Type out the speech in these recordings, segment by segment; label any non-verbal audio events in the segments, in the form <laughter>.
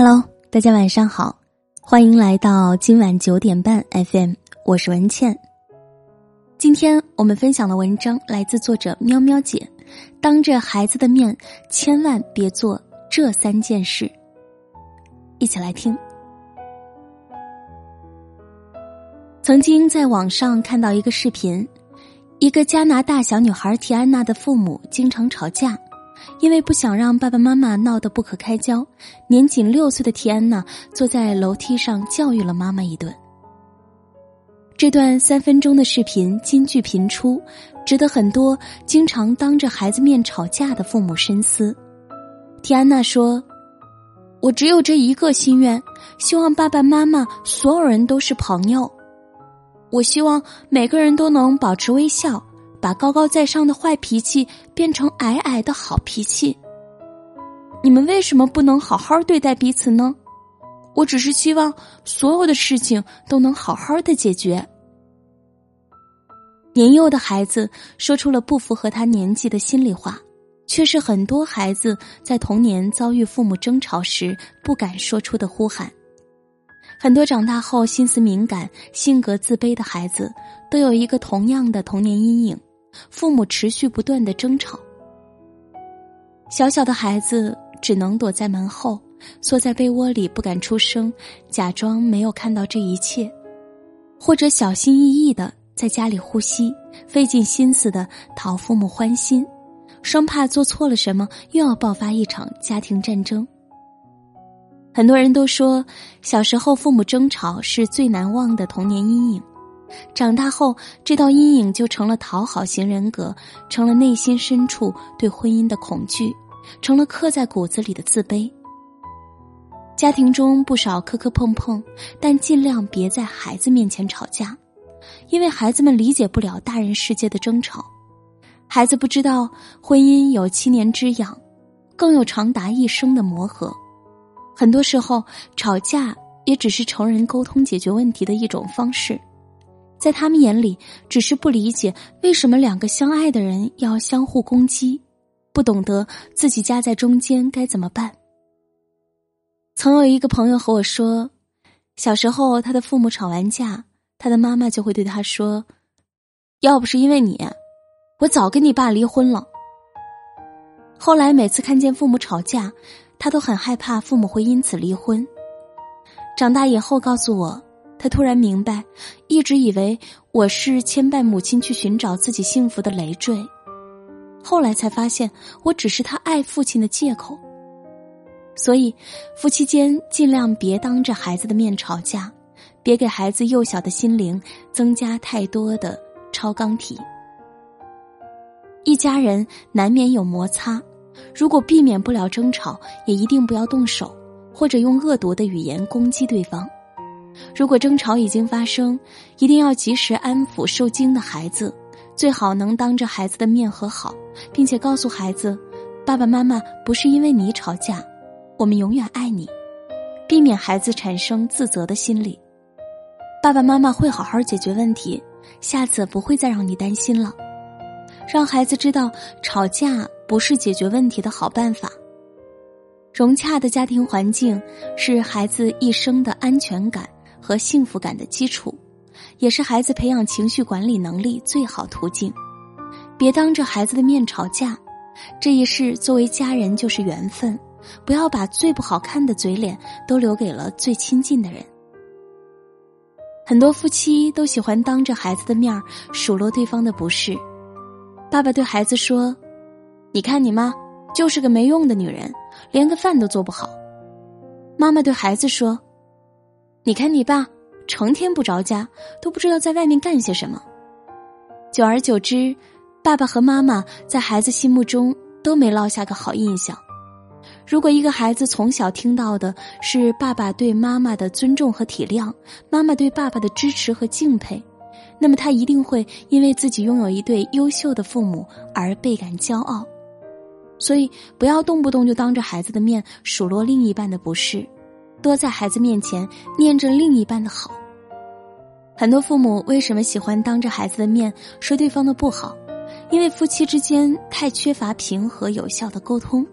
Hello，大家晚上好，欢迎来到今晚九点半 FM，我是文倩。今天我们分享的文章来自作者喵喵姐，当着孩子的面，千万别做这三件事。一起来听。曾经在网上看到一个视频，一个加拿大小女孩提安娜的父母经常吵架。因为不想让爸爸妈妈闹得不可开交，年仅六岁的提安娜坐在楼梯上教育了妈妈一顿。这段三分钟的视频金句频出，值得很多经常当着孩子面吵架的父母深思。提安娜说：“我只有这一个心愿，希望爸爸妈妈所有人都是朋友。我希望每个人都能保持微笑。”把高高在上的坏脾气变成矮矮的好脾气。你们为什么不能好好对待彼此呢？我只是希望所有的事情都能好好的解决。年幼的孩子说出了不符合他年纪的心里话，却是很多孩子在童年遭遇父母争吵时不敢说出的呼喊。很多长大后心思敏感、性格自卑的孩子，都有一个同样的童年阴影。父母持续不断的争吵，小小的孩子只能躲在门后，缩在被窝里不敢出声，假装没有看到这一切，或者小心翼翼的在家里呼吸，费尽心思的讨父母欢心，生怕做错了什么又要爆发一场家庭战争。很多人都说，小时候父母争吵是最难忘的童年阴影。长大后，这道阴影就成了讨好型人格，成了内心深处对婚姻的恐惧，成了刻在骨子里的自卑。家庭中不少磕磕碰碰，但尽量别在孩子面前吵架，因为孩子们理解不了大人世界的争吵，孩子不知道婚姻有七年之痒，更有长达一生的磨合。很多时候，吵架也只是成人沟通解决问题的一种方式。在他们眼里，只是不理解为什么两个相爱的人要相互攻击，不懂得自己夹在中间该怎么办。曾有一个朋友和我说，小时候他的父母吵完架，他的妈妈就会对他说：“要不是因为你，我早跟你爸离婚了。”后来每次看见父母吵架，他都很害怕父母会因此离婚。长大以后告诉我。他突然明白，一直以为我是牵绊母亲去寻找自己幸福的累赘，后来才发现我只是他爱父亲的借口。所以，夫妻间尽量别当着孩子的面吵架，别给孩子幼小的心灵增加太多的超纲体。一家人难免有摩擦，如果避免不了争吵，也一定不要动手，或者用恶毒的语言攻击对方。如果争吵已经发生，一定要及时安抚受惊的孩子，最好能当着孩子的面和好，并且告诉孩子，爸爸妈妈不是因为你吵架，我们永远爱你，避免孩子产生自责的心理。爸爸妈妈会好好解决问题，下次不会再让你担心了。让孩子知道，吵架不是解决问题的好办法。融洽的家庭环境是孩子一生的安全感。和幸福感的基础，也是孩子培养情绪管理能力最好途径。别当着孩子的面吵架，这一世作为家人就是缘分，不要把最不好看的嘴脸都留给了最亲近的人。很多夫妻都喜欢当着孩子的面数落对方的不是。爸爸对孩子说：“你看你妈就是个没用的女人，连个饭都做不好。”妈妈对孩子说。你看你爸，成天不着家，都不知道在外面干些什么。久而久之，爸爸和妈妈在孩子心目中都没落下个好印象。如果一个孩子从小听到的是爸爸对妈妈的尊重和体谅，妈妈对爸爸的支持和敬佩，那么他一定会因为自己拥有一对优秀的父母而倍感骄傲。所以，不要动不动就当着孩子的面数落另一半的不是。多在孩子面前念着另一半的好。很多父母为什么喜欢当着孩子的面说对方的不好？因为夫妻之间太缺乏平和有效的沟通。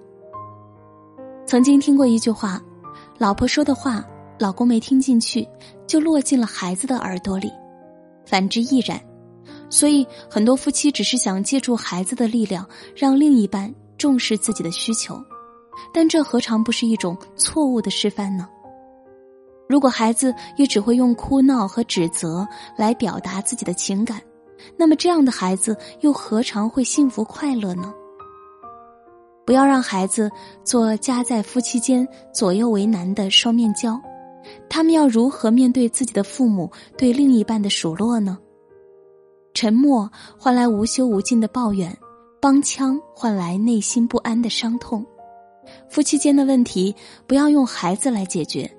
曾经听过一句话：“老婆说的话，老公没听进去，就落进了孩子的耳朵里；反之亦然。所以，很多夫妻只是想借助孩子的力量，让另一半重视自己的需求，但这何尝不是一种错误的示范呢？如果孩子也只会用哭闹和指责来表达自己的情感，那么这样的孩子又何尝会幸福快乐呢？不要让孩子做夹在夫妻间左右为难的双面胶，他们要如何面对自己的父母对另一半的数落呢？沉默换来无休无尽的抱怨，帮腔换来内心不安的伤痛。夫妻间的问题不要用孩子来解决，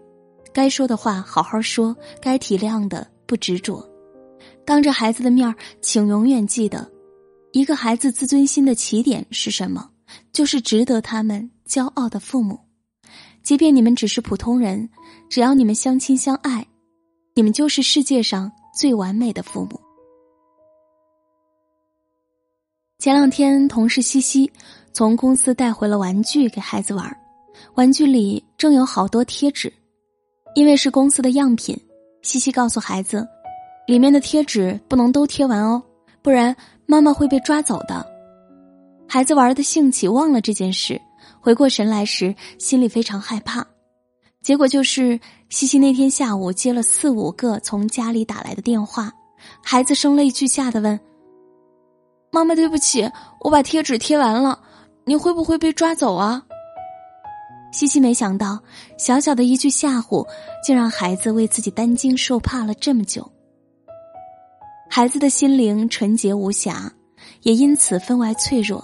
该说的话好好说，该体谅的不执着。当着孩子的面儿请永远记得，一个孩子自尊心的起点是什么？就是值得他们骄傲的父母。即便你们只是普通人，只要你们相亲相爱，你们就是世界上最完美的父母。前两天，同事西西从公司带回了玩具给孩子玩，玩具里正有好多贴纸。因为是公司的样品，西西告诉孩子，里面的贴纸不能都贴完哦，不然妈妈会被抓走的。孩子玩的兴起，忘了这件事，回过神来时，心里非常害怕。结果就是西西那天下午接了四五个从家里打来的电话，孩子声泪俱下的问。妈妈，对不起，我把贴纸贴完了，你会不会被抓走啊？西西没想到，小小的一句吓唬，竟让孩子为自己担惊受怕了这么久。孩子的心灵纯洁无瑕，也因此分外脆弱，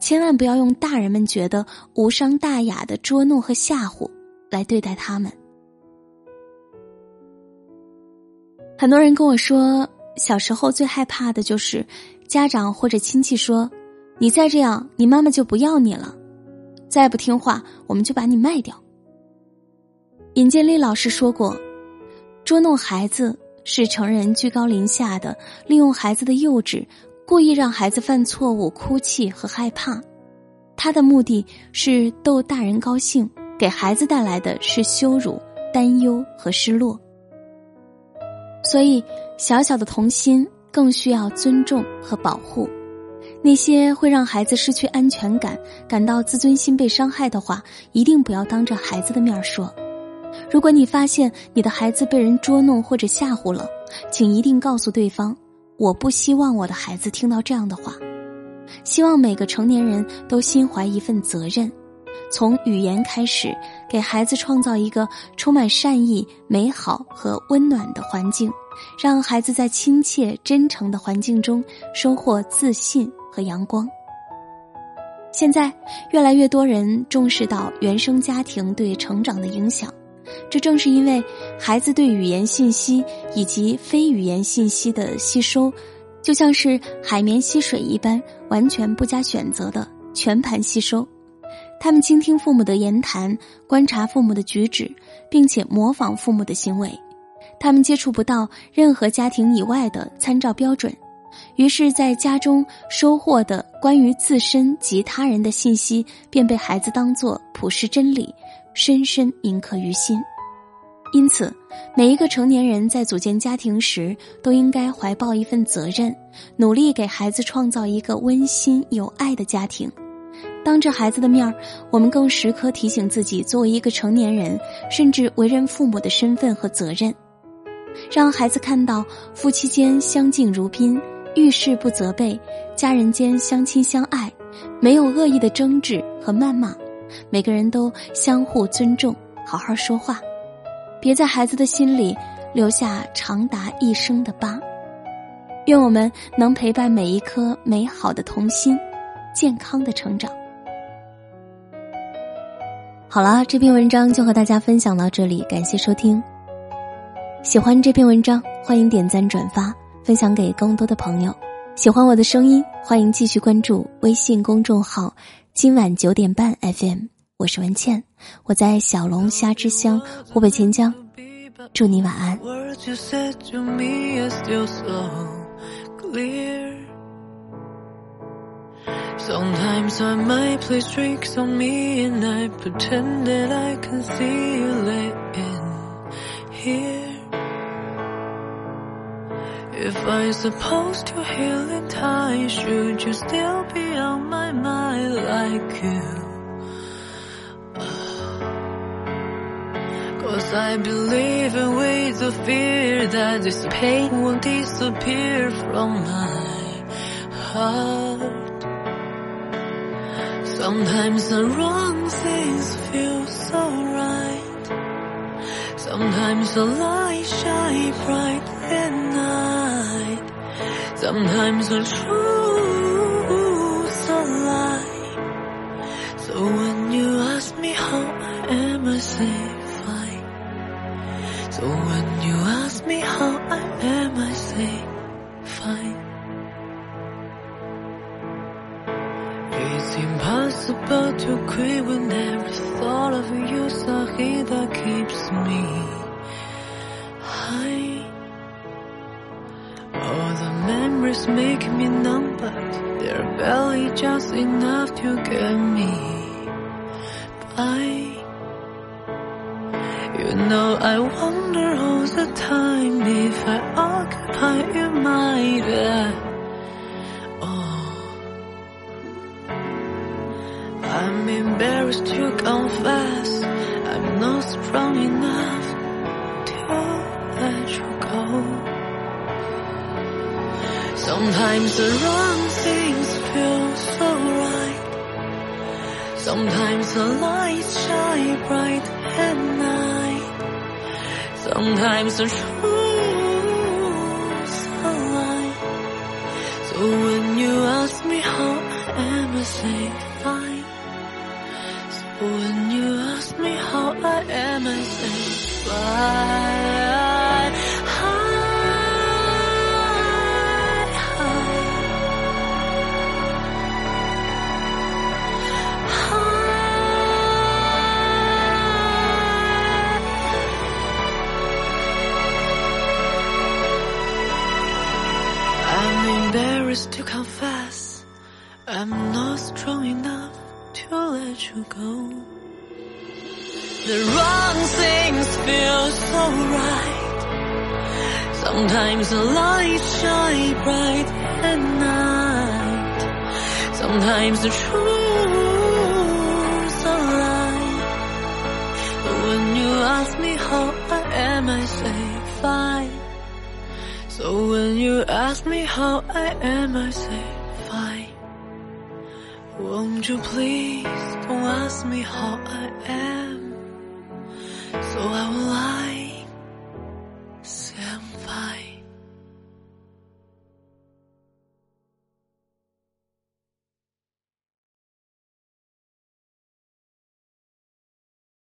千万不要用大人们觉得无伤大雅的捉弄和吓唬来对待他们。很多人跟我说，小时候最害怕的就是。家长或者亲戚说：“你再这样，你妈妈就不要你了；再不听话，我们就把你卖掉。”尹建莉老师说过：“捉弄孩子是成人居高临下的利用孩子的幼稚，故意让孩子犯错误、哭泣和害怕。他的目的是逗大人高兴，给孩子带来的是羞辱、担忧和失落。所以，小小的童心。”更需要尊重和保护，那些会让孩子失去安全感、感到自尊心被伤害的话，一定不要当着孩子的面说。如果你发现你的孩子被人捉弄或者吓唬了，请一定告诉对方：“我不希望我的孩子听到这样的话。”希望每个成年人都心怀一份责任，从语言开始，给孩子创造一个充满善意、美好和温暖的环境。让孩子在亲切、真诚的环境中收获自信和阳光。现在，越来越多人重视到原生家庭对成长的影响，这正是因为孩子对语言信息以及非语言信息的吸收，就像是海绵吸水一般，完全不加选择的全盘吸收。他们倾听父母的言谈，观察父母的举止，并且模仿父母的行为。他们接触不到任何家庭以外的参照标准，于是，在家中收获的关于自身及他人的信息，便被孩子当作普世真理，深深铭刻于心。因此，每一个成年人在组建家庭时，都应该怀抱一份责任，努力给孩子创造一个温馨有爱的家庭。当着孩子的面儿，我们更时刻提醒自己，作为一个成年人，甚至为人父母的身份和责任。让孩子看到夫妻间相敬如宾，遇事不责备，家人间相亲相爱，没有恶意的争执和谩骂，每个人都相互尊重，好好说话，别在孩子的心里留下长达一生的疤。愿我们能陪伴每一颗美好的童心，健康的成长。好了，这篇文章就和大家分享到这里，感谢收听。喜欢这篇文章，欢迎点赞转发，分享给更多的朋友。喜欢我的声音，欢迎继续关注微信公众号“今晚九点半 FM”。我是文倩，我在小龙虾之乡湖北潜江，祝你晚安。If I supposed to heal in time, should you still be on my mind like you? <sighs> Cause I believe in ways of fear that this pain won't disappear from my heart. Sometimes the wrong things feel so right. Sometimes the light shine bright at night. Sometimes the truth's a lie. So when you ask me how I am, I say fine. So when you ask me how I am, I say fine. It's impossible to quit when me numb, but they're barely just enough to get me by. You know, I wonder all the time if I occupy your mind at all. Oh. I'm embarrassed to confess I'm not strong enough Sometimes the wrong things feel so right. Sometimes the lights shine bright at night. Sometimes the truth's a lie. So when you ask me how I am, I say fine. So when you ask me how I am, I say fine. Confess I'm not strong enough to let you go. The wrong things feel so right. Sometimes the light shine bright at night. Sometimes the truth's a lie. But when you ask me how I am, I say fine. So when you ask me how I am, I say fine. Won't you please don't ask me how I am? So I will lie.